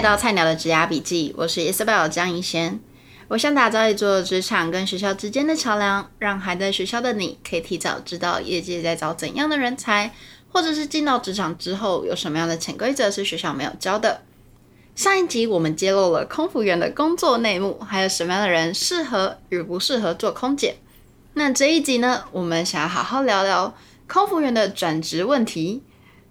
来到菜鸟的职涯笔记，我是 Isabel 江一仙。我想打造一座职场跟学校之间的桥梁，让还在学校的你可以提早知道业界在找怎样的人才，或者是进到职场之后有什么样的潜规则是学校没有教的。上一集我们揭露了空服员的工作内幕，还有什么样的人适合与不适合做空姐。那这一集呢，我们想要好好聊聊空服员的转职问题。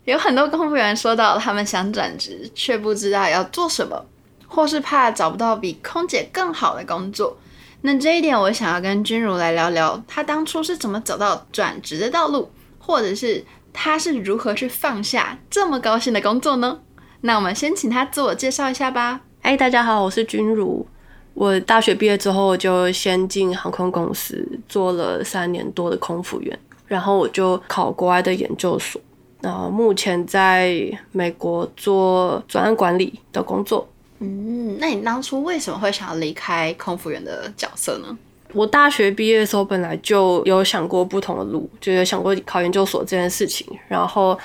有很多空服员说到，他们想转职，却不知道要做什么，或是怕找不到比空姐更好的工作。那这一点，我想要跟君如来聊聊，他当初是怎么走到转职的道路，或者是他是如何去放下这么高薪的工作呢？那我们先请他自我介绍一下吧。哎，大家好，我是君如。我大学毕业之后，就先进航空公司做了三年多的空服员，然后我就考国外的研究所。然后目前在美国做专案管理的工作。嗯，那你当初为什么会想要离开空服员的角色呢？我大学毕业的时候本来就有想过不同的路，就有想过考研究所这件事情。然后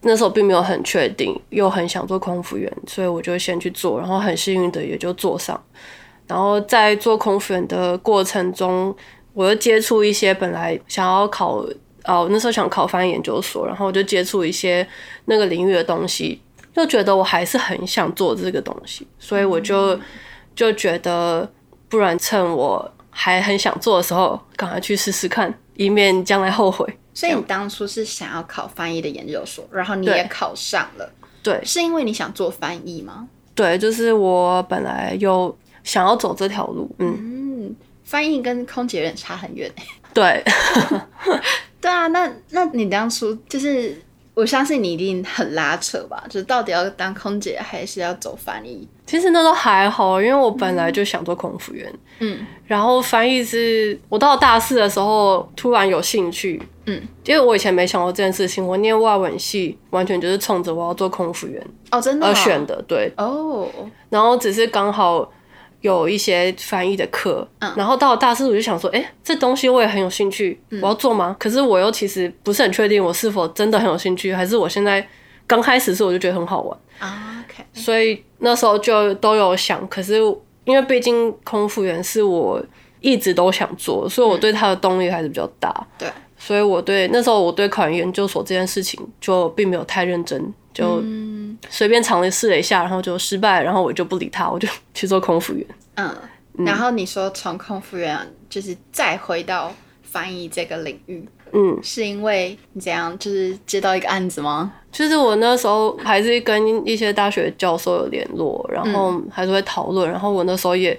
那时候并没有很确定，又很想做空服员，所以我就先去做，然后很幸运的也就做上。然后在做空服员的过程中，我又接触一些本来想要考。哦，那时候想考翻译研究所，然后我就接触一些那个领域的东西，就觉得我还是很想做这个东西，所以我就就觉得，不然趁我还很想做的时候，赶快去试试看，以免将来后悔。所以你当初是想要考翻译的研究所，然后你也考上了，对，是因为你想做翻译吗？对，就是我本来有想要走这条路，嗯，嗯，翻译跟空姐有点差很远，对。对啊，那那你当初就是，我相信你一定很拉扯吧？就是到底要当空姐还是要走翻译？其实那都还好，因为我本来就想做空服员。嗯，然后翻译是我到大四的时候突然有兴趣。嗯，因为我以前没想过这件事情。我念外文系，完全就是冲着我要做空服员哦，真的而选的。对哦，然后只是刚好。有一些翻译的课，嗯，然后到了大四我就想说，哎，这东西我也很有兴趣，我要做吗？可是我又其实不是很确定我是否真的很有兴趣，还是我现在刚开始是我就觉得很好玩。啊，OK，所以那时候就都有想，可是因为毕竟空服员是我一直都想做，所以我对他的动力还是比较大，对，所以我对那时候我对考研究所这件事情就并没有太认真。就随便尝试了一下，然后就失败，然后我就不理他，我就去做空服员。嗯，然后你说从空服员就是再回到翻译这个领域，嗯，是因为你怎样？就是接到一个案子吗？就是我那时候还是跟一些大学教授有联络，然后还是会讨论。然后我那时候也，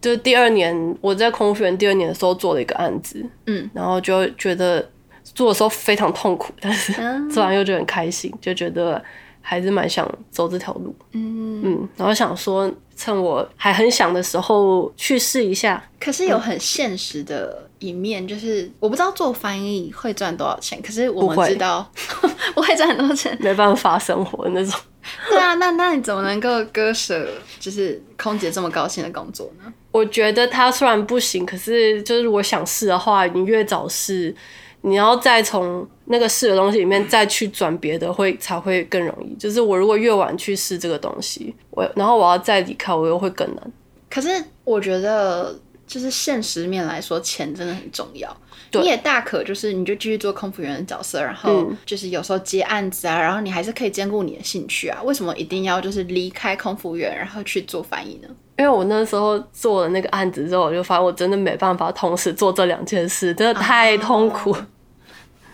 就是第二年我在空服员第二年的时候做了一个案子，嗯，然后就觉得。做的时候非常痛苦，但是 做完又觉得很开心，就觉得还是蛮想走这条路。嗯嗯，然后想说趁我还很想的时候去试一下。可是有很现实的一面，就是我不知道做翻译会赚多少钱，可是我们知道 我会赚很多钱，没办法生活的那种。对啊，那那你怎么能够割舍就是空姐这么高薪的工作呢？我觉得它虽然不行，可是就是我想试的话，你越早试。你要再从那个试的东西里面再去转别的，会才会更容易。就是我如果越晚去试这个东西，我然后我要再离开，我又会更难。可是我觉得，就是现实面来说，钱真的很重要。对你也大可就是你就继续做空服员的角色，然后就是有时候接案子啊，然后你还是可以兼顾你的兴趣啊。为什么一定要就是离开空服员，然后去做翻译呢？因为我那时候做了那个案子之后，我就发现我真的没办法同时做这两件事，真的太痛苦。啊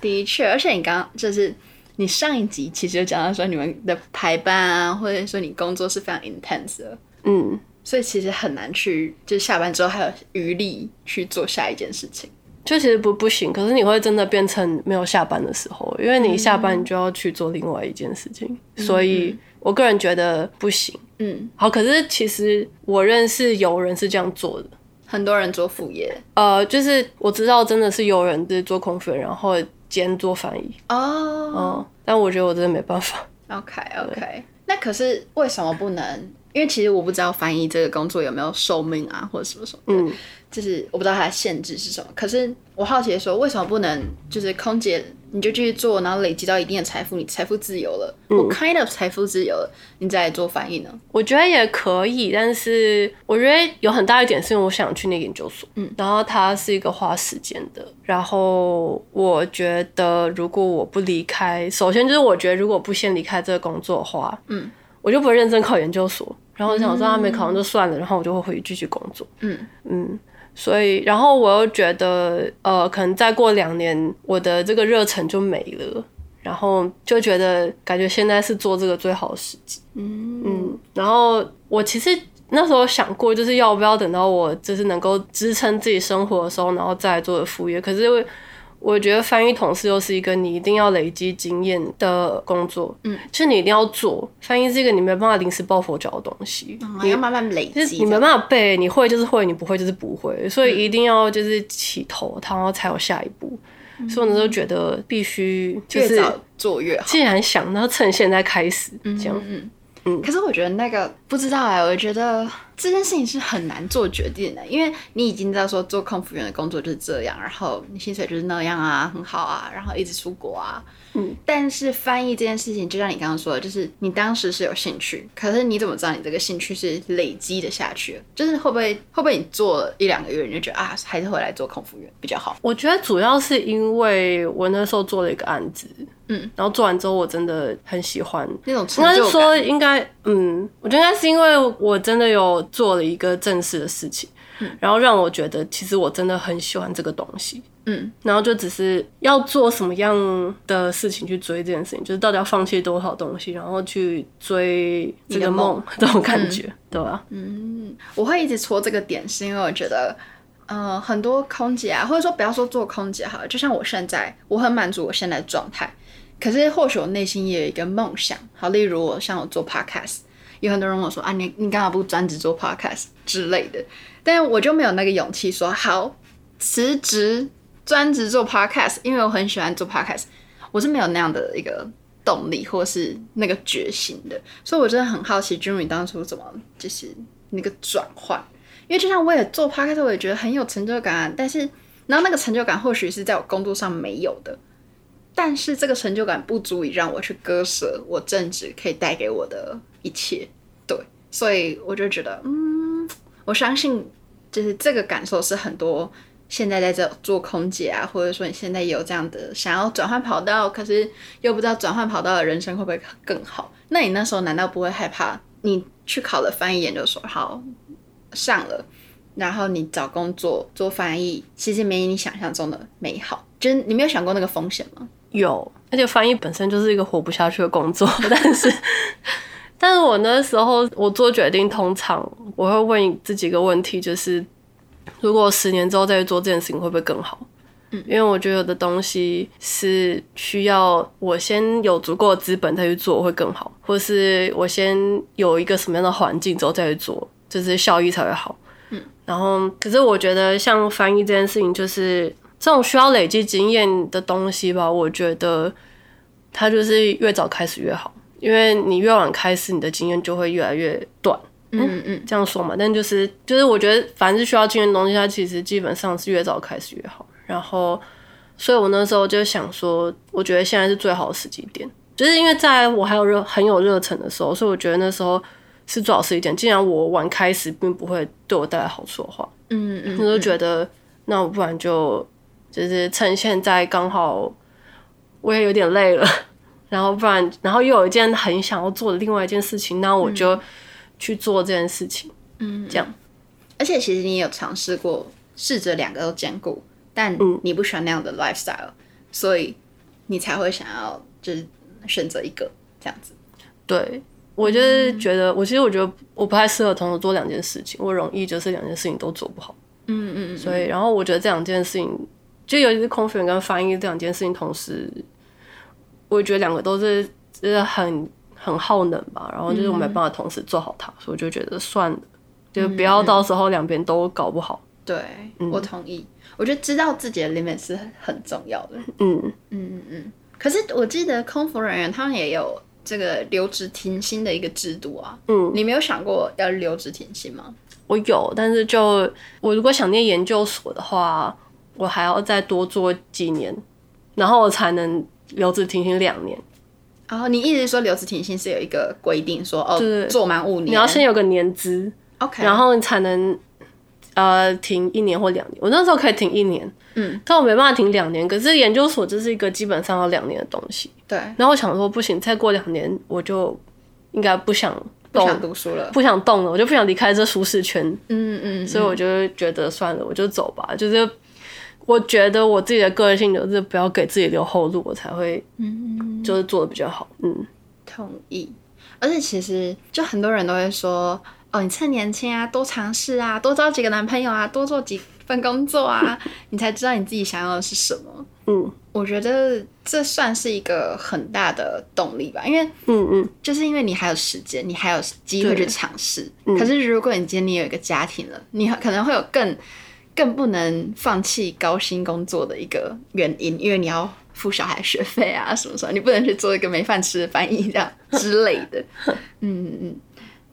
的确，而且你刚刚就是你上一集其实就讲到说你们的排班啊，或者说你工作是非常 intense 的，嗯，所以其实很难去，就是下班之后还有余力去做下一件事情，就其实不不行。可是你会真的变成没有下班的时候，因为你下班你就要去做另外一件事情，嗯、所以我个人觉得不行。嗯，好，可是其实我认识有人是这样做的，很多人做副业，呃，就是我知道真的是有人是做空服，然后。兼做翻译。哦，嗯，但我觉得我真的没办法。OK OK，那可是为什么不能因为其实我不知道翻译这个工作有没有寿命啊，或者什么什么，嗯，就是我不知道它的限制是什么。可是我好奇的说，为什么不能就是空姐你就继续做，然后累积到一定的财富，你财富自由了，我、嗯、kind of 财富自由了，你再来做翻译呢？我觉得也可以，但是我觉得有很大一点是因为我想去那个研究所，嗯，然后它是一个花时间的，然后我觉得如果我不离开，首先就是我觉得如果不先离开这个工作的话，嗯。我就不会认真考研究所，然后我想说他没考上就算了，嗯、然后我就会回去继续工作。嗯嗯，所以然后我又觉得，呃，可能再过两年，我的这个热忱就没了，然后就觉得感觉现在是做这个最好的时机。嗯嗯，然后我其实那时候想过，就是要不要等到我就是能够支撑自己生活的时候，然后再来做副业。可是因为我觉得翻译同事又是一个你一定要累积经验的工作，嗯，就是你一定要做。翻译是一个你没办法临时抱佛脚的东西，嗯、你要慢慢累积，你没办法背，你会就是会，你不会就是不会，所以一定要就是起头，然后才有下一步。嗯、所以我那时候觉得必须就是越早做越好。既然想，然后趁现在开始这样。嗯嗯，可是我觉得那个不知道哎、我觉得这件事情是很难做决定的，因为你已经知道说做空服员的工作就是这样，然后你薪水就是那样啊，很好啊，然后一直出国啊。嗯，但是翻译这件事情，就像你刚刚说的，就是你当时是有兴趣，可是你怎么知道你这个兴趣是累积的下去？就是会不会会不会你做了一两个月你就觉得啊，还是回来做空服员比较好？我觉得主要是因为我那时候做了一个案子。嗯，然后做完之后，我真的很喜欢那种成就感。应该说，应该，嗯，我觉得应该是因为我真的有做了一个正式的事情，嗯，然后让我觉得其实我真的很喜欢这个东西，嗯，然后就只是要做什么样的事情去追这件事情，就是到底要放弃多少东西，然后去追这个梦，这种感觉，嗯、对吧？嗯，我会一直戳这个点，是因为我觉得，呃，很多空姐啊，或者说不要说做空姐好了，就像我现在，我很满足我现在的状态。可是或许我内心也有一个梦想，好，例如我像我做 podcast，有很多人问我说啊，你你干嘛不专职做 podcast 之类的？但我就没有那个勇气说好辞职专职做 podcast，因为我很喜欢做 podcast，我是没有那样的一个动力或是那个决心的。所以我真的很好奇，Junny 当初怎么就是那个转换？因为就像我也做 podcast，我也觉得很有成就感，但是然后那个成就感或许是在我工作上没有的。但是这个成就感不足以让我去割舍我正职可以带给我的一切，对，所以我就觉得，嗯，我相信就是这个感受是很多现在在这做空姐啊，或者说你现在有这样的想要转换跑道，可是又不知道转换跑道的人生会不会更好？那你那时候难道不会害怕？你去考了翻译研究所，好上了，然后你找工作做翻译，其实没你想象中的美好，就是你没有想过那个风险吗？有，而且翻译本身就是一个活不下去的工作，但是，但是我那时候我做决定，通常我会问自己一个问题，就是如果十年之后再去做这件事情，会不会更好？嗯，因为我觉得有的东西是需要我先有足够的资本再去做会更好，或是我先有一个什么样的环境之后再去做，就是效益才会好。嗯，然后可是我觉得像翻译这件事情，就是。这种需要累积经验的东西吧，我觉得它就是越早开始越好，因为你越晚开始，你的经验就会越来越短。嗯嗯，嗯，这样说嘛，但就是就是我觉得凡是需要经验的东西，它其实基本上是越早开始越好。然后，所以我那时候就想说，我觉得现在是最好的时机点，就是因为在我还有热很有热忱的时候，所以我觉得那时候是最好时机点。既然我晚开始并不会对我带来好处的话，嗯嗯，我就觉得那我不然就。就是趁现在刚好，我也有点累了，然后不然，然后又有一件很想要做的另外一件事情，那我就去做这件事情。嗯，这样。而且其实你也有尝试过，试着两个都兼顾，但你不喜欢那样的 lifestyle，嗯，所以你才会想要就是选择一个这样子。对，我就是觉得，我其实我觉得我不太适合同时做两件事情，我容易就是两件事情都做不好。嗯嗯嗯。所以，然后我觉得这两件事情。就尤其是空服员跟翻译这两件事情同时，我觉得两个都是就是很很耗能吧，然后就是我没办法同时做好它，所以我就觉得算了，就不要到时候两边都搞不好。对，我同意。我觉得知道自己的 limit 是很重要的。嗯嗯嗯嗯。可是我记得空服人员他们也有这个留职停薪的一个制度啊，嗯，你没有想过要留职停薪吗？我有，但是就我如果想念研究所的话，我还要再多做几年，然后我才能留职停薪两年。然后你一直说留职停薪是有一个规定说，说哦，做满五年，你要先有个年资，OK，然后你才能呃停一年或两年。我那时候可以停一年，嗯，但我没办法停两年。可是研究所这是一个基本上要两年的东西，对。然后我想说不行，再过两年我就应该不想动不想读书了，不想动了，我就不想离开这舒适圈，嗯嗯，所以我就觉得算了，我就走吧，就是。我觉得我自己的个性就是不要给自己留后路，我才会，嗯，就是做的比较好。嗯，同意。而且其实就很多人都会说，哦，你趁年轻啊，多尝试啊，多找几个男朋友啊，多做几份工作啊，你才知道你自己想要的是什么。嗯，我觉得这算是一个很大的动力吧，因为，嗯嗯，就是因为你还有时间，你还有机会去尝试。可是如果你今天你有一个家庭了，你可能会有更。更不能放弃高薪工作的一个原因，因为你要付小孩学费啊，什么什么，你不能去做一个没饭吃的翻译这样之类的。嗯 嗯，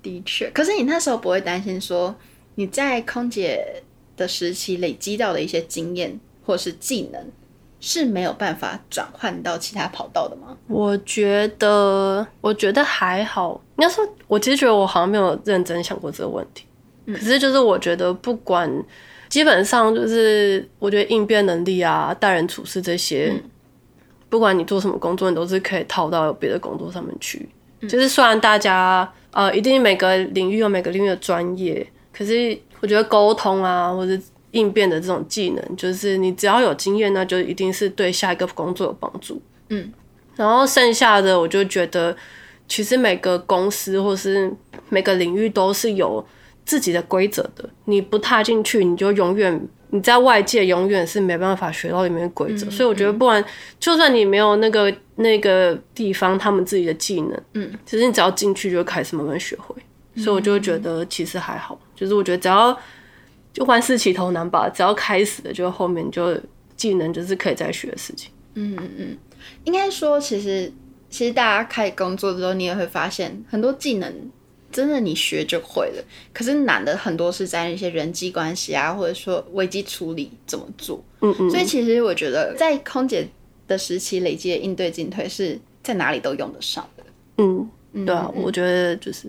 的确。可是你那时候不会担心说你在空姐的时期累积到的一些经验或是技能是没有办法转换到其他跑道的吗？我觉得，我觉得还好。你要说，我其实觉得我好像没有认真想过这个问题。嗯、可是就是我觉得不管。基本上就是，我觉得应变能力啊、待人处事这些，嗯、不管你做什么工作，你都是可以套到别的工作上面去。嗯、就是虽然大家呃，一定每个领域有每个领域的专业，可是我觉得沟通啊，或者应变的这种技能，就是你只要有经验，那就一定是对下一个工作有帮助。嗯，然后剩下的，我就觉得其实每个公司或是每个领域都是有。自己的规则的，你不踏进去，你就永远你在外界永远是没办法学到里面的规则。嗯、所以我觉得，不然、嗯、就算你没有那个那个地方他们自己的技能，嗯，其实你只要进去就开始慢慢学会。嗯、所以我就觉得其实还好，就是我觉得只要就万事起头难吧，只要开始了，就后面就技能就是可以再学的事情。嗯嗯嗯，应该说，其实其实大家开始工作之后，你也会发现很多技能。真的，你学就会了。可是难的很多是在那些人际关系啊，或者说危机处理怎么做。嗯嗯。所以其实我觉得，在空姐的时期累积的应对进退是在哪里都用得上的。嗯，对啊，我觉得就是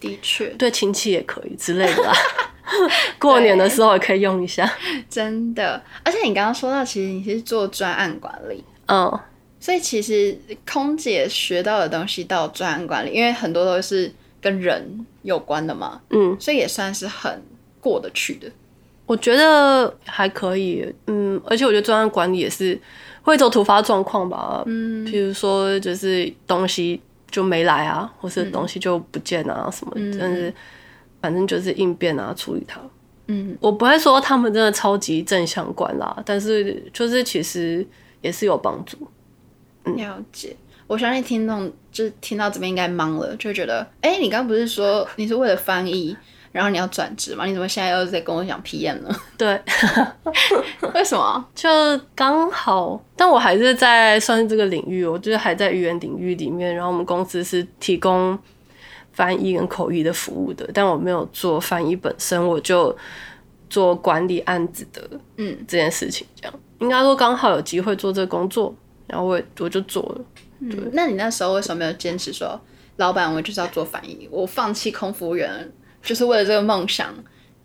的确对亲戚也可以之类的啦。过年的时候也可以用一下。真的，而且你刚刚说到，其实你是做专案管理。嗯。所以其实空姐学到的东西到专案管理，因为很多都是。跟人有关的嘛，嗯，所以也算是很过得去的。我觉得还可以，嗯，而且我觉得专案管理也是会做突发状况吧，嗯，比如说就是东西就没来啊，或是东西就不见啊什么，嗯，但是反正就是应变啊，处理它。嗯，我不会说他们真的超级正相关啦，但是就是其实也是有帮助。嗯，了解。我相信听众就是听到这边应该懵了，就觉得，哎、欸，你刚不是说你是为了翻译，然后你要转职吗？你怎么现在又在跟我讲 PM 呢？对，为什么？就刚好，但我还是在算是这个领域，我就是还在语言领域里面。然后我们公司是提供翻译跟口译的服务的，但我没有做翻译本身，我就做管理案子的，嗯，这件事情这样。应该说刚好有机会做这个工作，然后我也我就做了。对嗯，那你那时候为什么没有坚持说，老板，我就是要做翻译，我放弃空服员，就是为了这个梦想？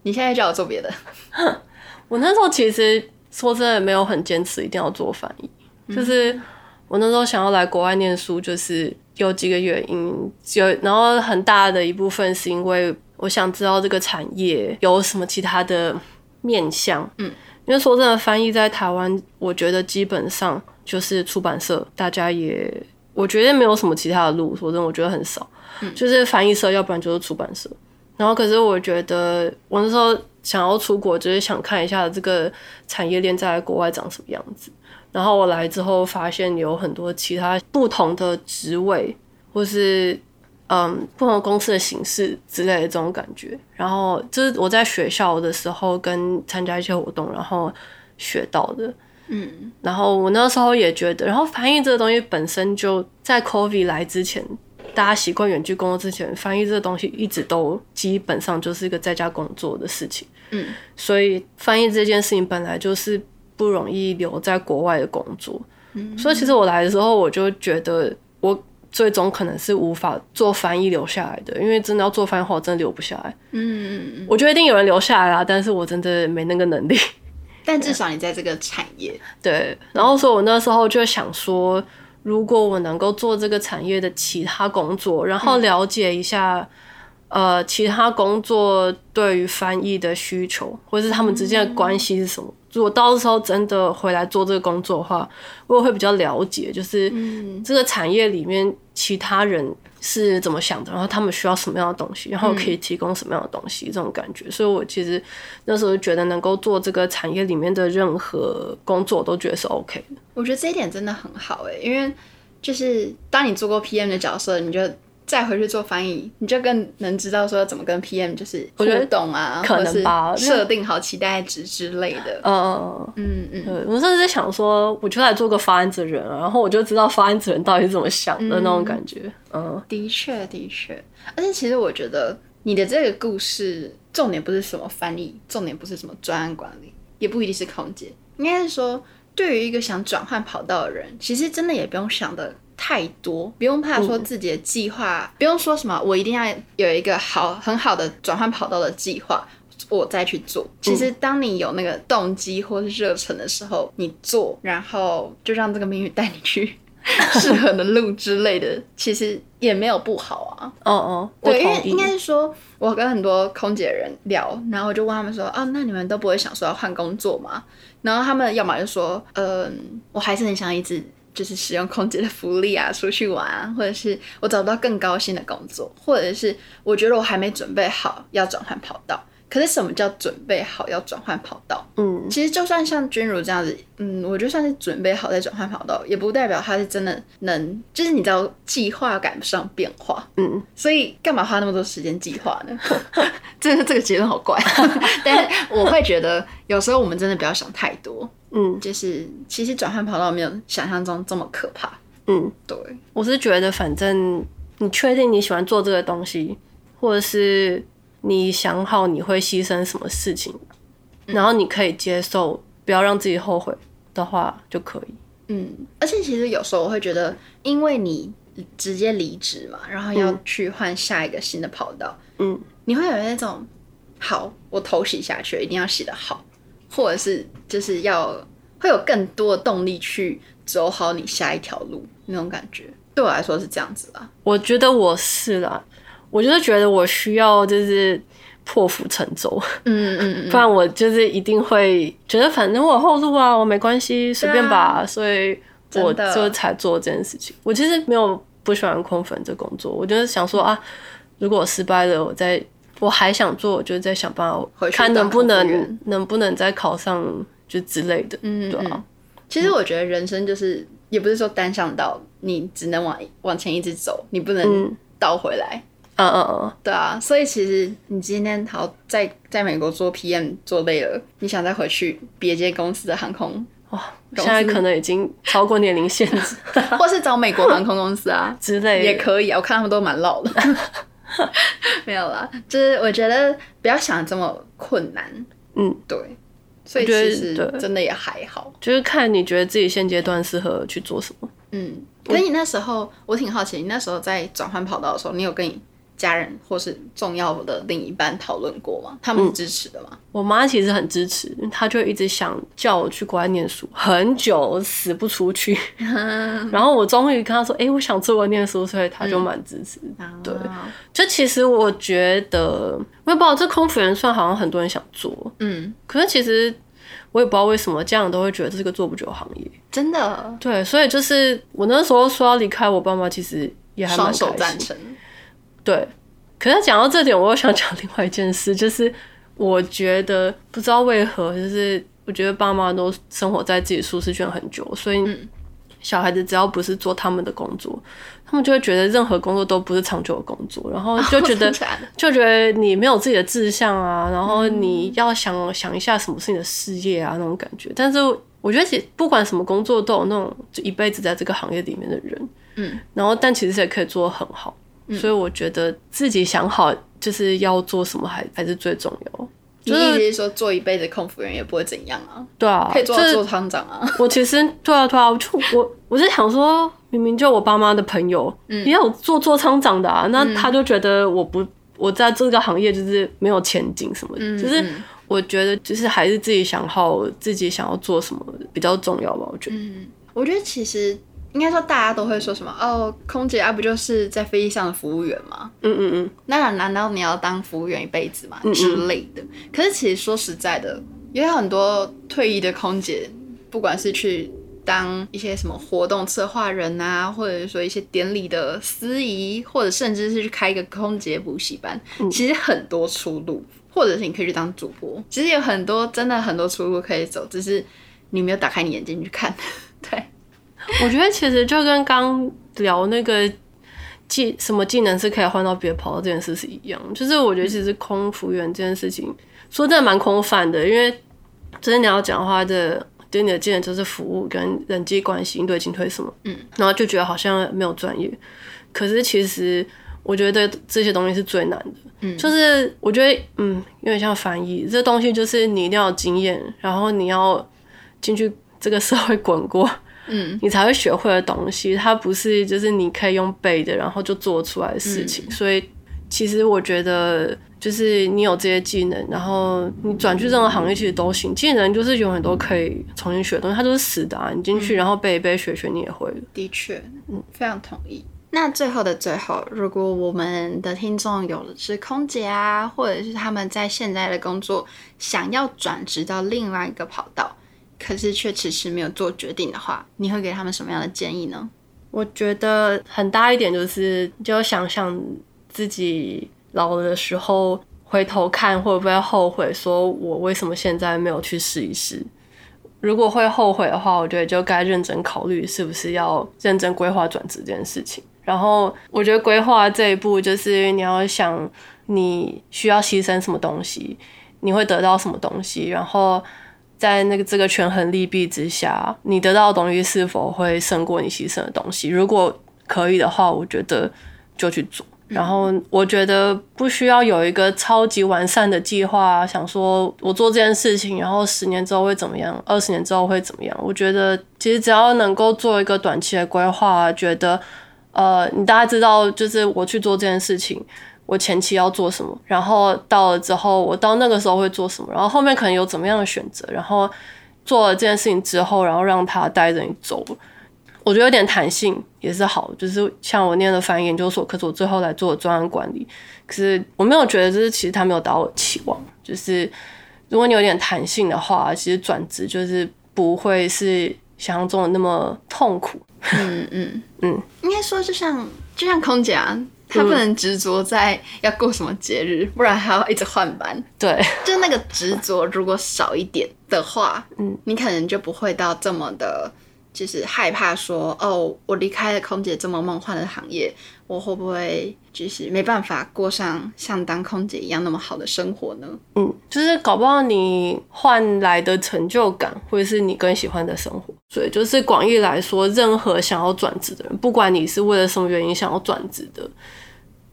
你现在叫我做别的？我那时候其实说真的没有很坚持一定要做翻译，嗯、就是我那时候想要来国外念书，就是有几个原因，有然后很大的一部分是因为我想知道这个产业有什么其他的面向，嗯，因为说真的，翻译在台湾，我觉得基本上。就是出版社，大家也我觉得没有什么其他的路，说真的，我觉得很少。嗯、就是翻译社，要不然就是出版社。然后，可是我觉得我那时候想要出国，就是想看一下这个产业链在国外长什么样子。然后我来之后，发现有很多其他不同的职位，或是嗯不同公司的形式之类的这种感觉。然后，就是我在学校的时候跟参加一些活动，然后学到的。嗯，然后我那时候也觉得，然后翻译这个东西本身就在 COVID 来之前大家习惯远距工作之前，翻译这个东西一直都基本上就是一个在家工作的事情。嗯，所以翻译这件事情本来就是不容易留在国外的工作。嗯，所以其实我来的时候，我就觉得我最终可能是无法做翻译留下来的，因为真的要做翻译的话，我真的留不下来。嗯嗯嗯，我觉得一定有人留下来啦，但是我真的没那个能力。但至少你在这个产业，对。然后所以我那时候就想说，如果我能够做这个产业的其他工作，然后了解一下，嗯、呃，其他工作对于翻译的需求，或者是他们之间的关系是什么。嗯如果到时候真的回来做这个工作的话，我也会比较了解，就是这个产业里面其他人是怎么想的，然后他们需要什么样的东西，然后可以提供什么样的东西，这种感觉。所以我其实那时候觉得能够做这个产业里面的任何工作，都觉得是 OK 的。我觉得这一点真的很好诶，因为就是当你做过 PM 的角色，你就。再回去做翻译，你就更能知道说怎么跟 PM 就是互动啊，可能吧，设定好期待值之类的。嗯嗯嗯，我甚至想说，我就来做个发案子人，然后我就知道发案子人到底是怎么想的那种感觉。嗯，的确的确，而且其实我觉得你的这个故事重点不是什么翻译，重点不是什么专案管理，也不一定是空姐，应该是说对于一个想转换跑道的人，其实真的也不用想的。太多，不用怕说自己的计划，嗯、不用说什么，我一定要有一个好很好的转换跑道的计划，我再去做。其实，当你有那个动机或是热忱的时候，你做，然后就让这个命运带你去 适合的路之类的，其实也没有不好啊。哦哦，对，因为应该是说，我跟很多空姐人聊，然后我就问他们说，哦，那你们都不会想说要换工作吗？然后他们要么就说，嗯，我还是很想一直。就是使用空姐的福利啊，出去玩啊，或者是我找不到更高薪的工作，或者是我觉得我还没准备好要转换跑道。可是什么叫准备好要转换跑道？嗯，其实就算像君如这样子，嗯，我就算是准备好再转换跑道，也不代表他是真的能，就是你知道计划赶不上变化，嗯，所以干嘛花那么多时间计划呢？这个这个结论好怪，但是我会觉得有时候我们真的不要想太多，嗯，就是其实转换跑道没有想象中这么可怕，嗯，对，我是觉得反正你确定你喜欢做这个东西，或者是。你想好你会牺牲什么事情，然后你可以接受，不要让自己后悔的话就可以。嗯，而且其实有时候我会觉得，因为你直接离职嘛，然后要去换下一个新的跑道，嗯，你会有那种好，我头洗下去，一定要洗得好，或者是就是要会有更多的动力去走好你下一条路那种感觉。对我来说是这样子啦，我觉得我是啦。我就是觉得我需要就是破釜沉舟，嗯嗯嗯，不然我就是一定会觉得反正我有后路啊，我没关系，随便吧，啊、所以我就才做这件事情。我其实没有不喜欢空粉这工作，我就是想说啊，如果我失败了，我再我还想做，我就再想办法看能不能能不能再考上就之类的，嗯，对啊。其实我觉得人生就是也不是说单向道，你只能往往前一直走，你不能倒回来。嗯嗯嗯嗯，对啊，所以其实你今天好在在美国做 PM 做累了，你想再回去别间公司的航空哇，现在可能已经超过年龄限制，或是找美国航空公司啊 之类也可以啊。我看他们都蛮老的，没有啦，就是我觉得不要想这么困难，嗯，对，所以其实真的也还好，就是看你觉得自己现阶段适合去做什么。嗯，可是你那时候我挺好奇，你那时候在转换跑道的时候，你有跟你家人或是重要的另一半讨论过吗？他们支持的吗？嗯、我妈其实很支持，她就一直想叫我去国外念书，很久死不出去。然后我终于跟她说：“哎、欸，我想出国念书。”所以她就蛮支持。嗯、对，就其实我觉得，我也不知道这空服员算好像很多人想做，嗯，可是其实我也不知道为什么家长都会觉得这是个做不久的行业。真的？对，所以就是我那时候说要离开我爸妈，其实也还蛮双手赞成。对，可是讲到这点，我又想讲另外一件事，就是我觉得不知道为何，就是我觉得爸妈都生活在自己舒适圈很久，所以小孩子只要不是做他们的工作，他们就会觉得任何工作都不是长久的工作，然后就觉得 就觉得你没有自己的志向啊，然后你要想想一下什么是你的事业啊那种感觉。但是我觉得其实不管什么工作都有那种就一辈子在这个行业里面的人，嗯，然后但其实也可以做得很好。嗯、所以我觉得自己想好就是要做什么还还是最重要。就是、你意思是说做一辈子空服员也不会怎样啊？对啊，可以做到做厂长啊。我其实对啊对啊，我就我我是想说，明明就我爸妈的朋友、嗯、也有做做厂长的啊，那他就觉得我不我在这个行业就是没有前景什么的，嗯、就是我觉得就是还是自己想好自己想要做什么比较重要吧。我觉得，嗯，我觉得其实。应该说，大家都会说什么哦，空姐啊，不就是在飞机上的服务员吗？嗯嗯嗯。那难道你要当服务员一辈子吗？嗯嗯之类的。可是其实说实在的，也有很多退役的空姐，不管是去当一些什么活动策划人啊，或者是说一些典礼的司仪，或者甚至是去开一个空姐补习班，嗯、其实很多出路。或者是你可以去当主播，其实有很多真的很多出路可以走，只是你没有打开你眼睛去看。对。我觉得其实就跟刚聊那个技什么技能是可以换到别的跑道这件事是一样，就是我觉得其实空服员这件事情说真的蛮空泛的，因为真的你要讲话的，对你的技能就是服务跟人际关系、应对进退什么，嗯，然后就觉得好像没有专业，可是其实我觉得这些东西是最难的，嗯，就是我觉得嗯有点像翻译，这东西就是你一定要有经验，然后你要进去这个社会 滚过。嗯，你才会学会的东西，它不是就是你可以用背的，然后就做出来的事情。嗯、所以其实我觉得，就是你有这些技能，然后你转去任何行业其实都行。技能就是有很多可以重新学的东西，它都是死的啊。你进去然后背一背学学，你也会。的确，嗯，非常同意。那最后的最后，如果我们的听众有的是空姐啊，或者是他们在现在的工作想要转职到另外一个跑道。可是却迟迟没有做决定的话，你会给他们什么样的建议呢？我觉得很大一点就是，就想想自己老了的时候回头看会不会后悔，说我为什么现在没有去试一试。如果会后悔的话，我觉得就该认真考虑是不是要认真规划转职这件事情。然后我觉得规划这一步就是你要想你需要牺牲什么东西，你会得到什么东西，然后。在那个这个权衡利弊之下，你得到的东西是否会胜过你牺牲的东西？如果可以的话，我觉得就去做。然后我觉得不需要有一个超级完善的计划，想说我做这件事情，然后十年之后会怎么样，二十年之后会怎么样？我觉得其实只要能够做一个短期的规划，觉得呃，你大家知道，就是我去做这件事情。我前期要做什么，然后到了之后，我到那个时候会做什么，然后后面可能有怎么样的选择，然后做了这件事情之后，然后让他带着你走。我觉得有点弹性也是好，就是像我念的翻译研究所，可是我最后来做专案管理，可是我没有觉得就是其实他没有达到我的期望。就是如果你有点弹性的话，其实转职就是不会是想象中的那么痛苦。嗯嗯嗯，应该说就像就像空姐啊。他不能执着在要过什么节日，不然还要一直换班。对，就那个执着如果少一点的话，嗯，你可能就不会到这么的，就是害怕说，哦，我离开了空姐这么梦幻的行业，我会不会就是没办法过上像当空姐一样那么好的生活呢？嗯，就是搞不好你换来的成就感，会是你更喜欢的生活。所以就是广义来说，任何想要转职的人，不管你是为了什么原因想要转职的。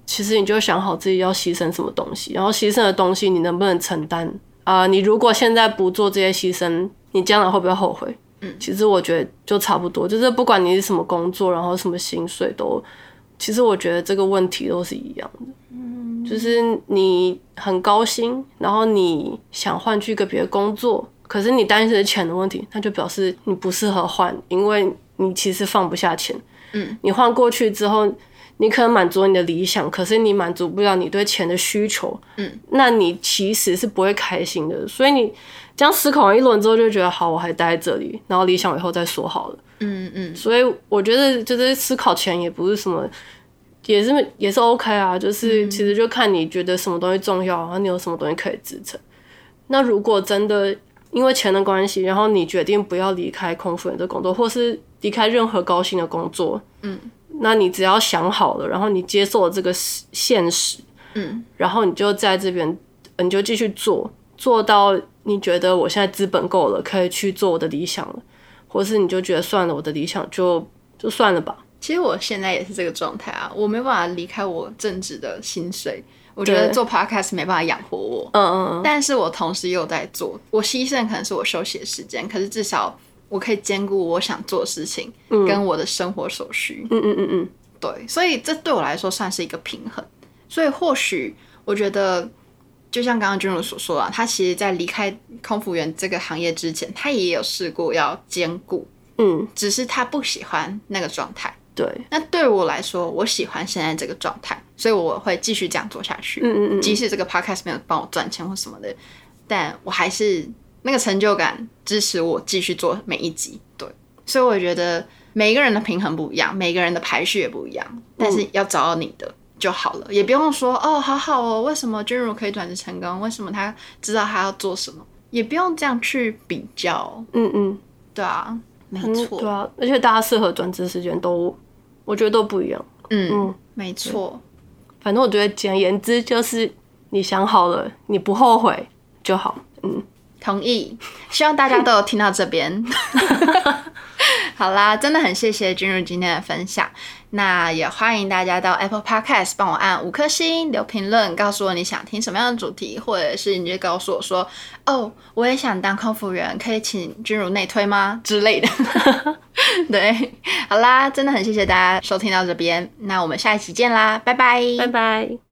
其实你就想好自己要牺牲什么东西，然后牺牲的东西你能不能承担啊、你如果现在不做这些牺牲，你将来会不会后悔？嗯，其实我觉得就差不多，就是不管你是什么工作，然后什么薪水都，其实我觉得这个问题都是一样的。嗯，就是你很高薪，然后你想换去一个别的工作，可是你担心的是钱的问题，那就表示你不适合换，因为你其实放不下钱。嗯，你换过去之后。你可能满足你的理想，可是你满足不了你对钱的需求，嗯，那你其实是不会开心的。所以你这样思考完一轮之后，就觉得好，我还待在这里，然后理想以后再说好了，嗯嗯。所以我觉得就是思考钱也不是什么，也是也是 OK 啊，就是其实就看你觉得什么东西重要，然后你有什么东西可以支撑。那如果真的因为钱的关系，然后你决定不要离开空服员的工作，或是离开任何高薪的工作，嗯。那你只要想好了，然后你接受了这个现实，嗯，然后你就在这边，你就继续做，做到你觉得我现在资本够了，可以去做我的理想了，或是你就觉得算了，我的理想就就算了吧，其实我现在也是这个状态啊，我没办法离开我正职的薪水。我觉得做 podcast 没办法养活我，嗯嗯嗯，但是我同时又在做，我牺牲可能是我休息的时间，可是至少我可以兼顾我想做的事情，跟我的生活所需，嗯嗯嗯嗯，对，所以这对我来说算是一个平衡。所以或许我觉得，就像刚刚君如所说啊，他其实在离开空服员这个行业之前，他也有试过要兼顾，嗯，只是他不喜欢那个状态。对，那对我来说，我喜欢现在这个状态，所以我会继续这样做下去。嗯嗯嗯，即使这个 podcast 没有帮我赚钱或什么的，但我还是那个成就感支持我继续做每一集。对，所以我觉得每一个人的平衡不一样，每个人的排序也不一样，但是要找到你的就好了，嗯、也不用说哦，好好哦，为什么君如可以转职成功？为什么他知道他要做什么？也不用这样去比较。嗯嗯，对啊。没错，对啊，而且大家适合转职时间都，我觉得都不一样。嗯嗯，没错。反正我觉得简而言之就是，你想好了，你不后悔就好。嗯，同意。希望大家都有听到这边。好啦，真的很谢谢君如今天的分享。那也欢迎大家到 Apple Podcast 帮我按五颗星，留评论，告诉我你想听什么样的主题，或者是你就告诉我说，哦，我也想当空服员，可以请君如内推吗之类的。对，好啦，真的很谢谢大家收听到这边，那我们下一期见啦，拜拜，拜拜。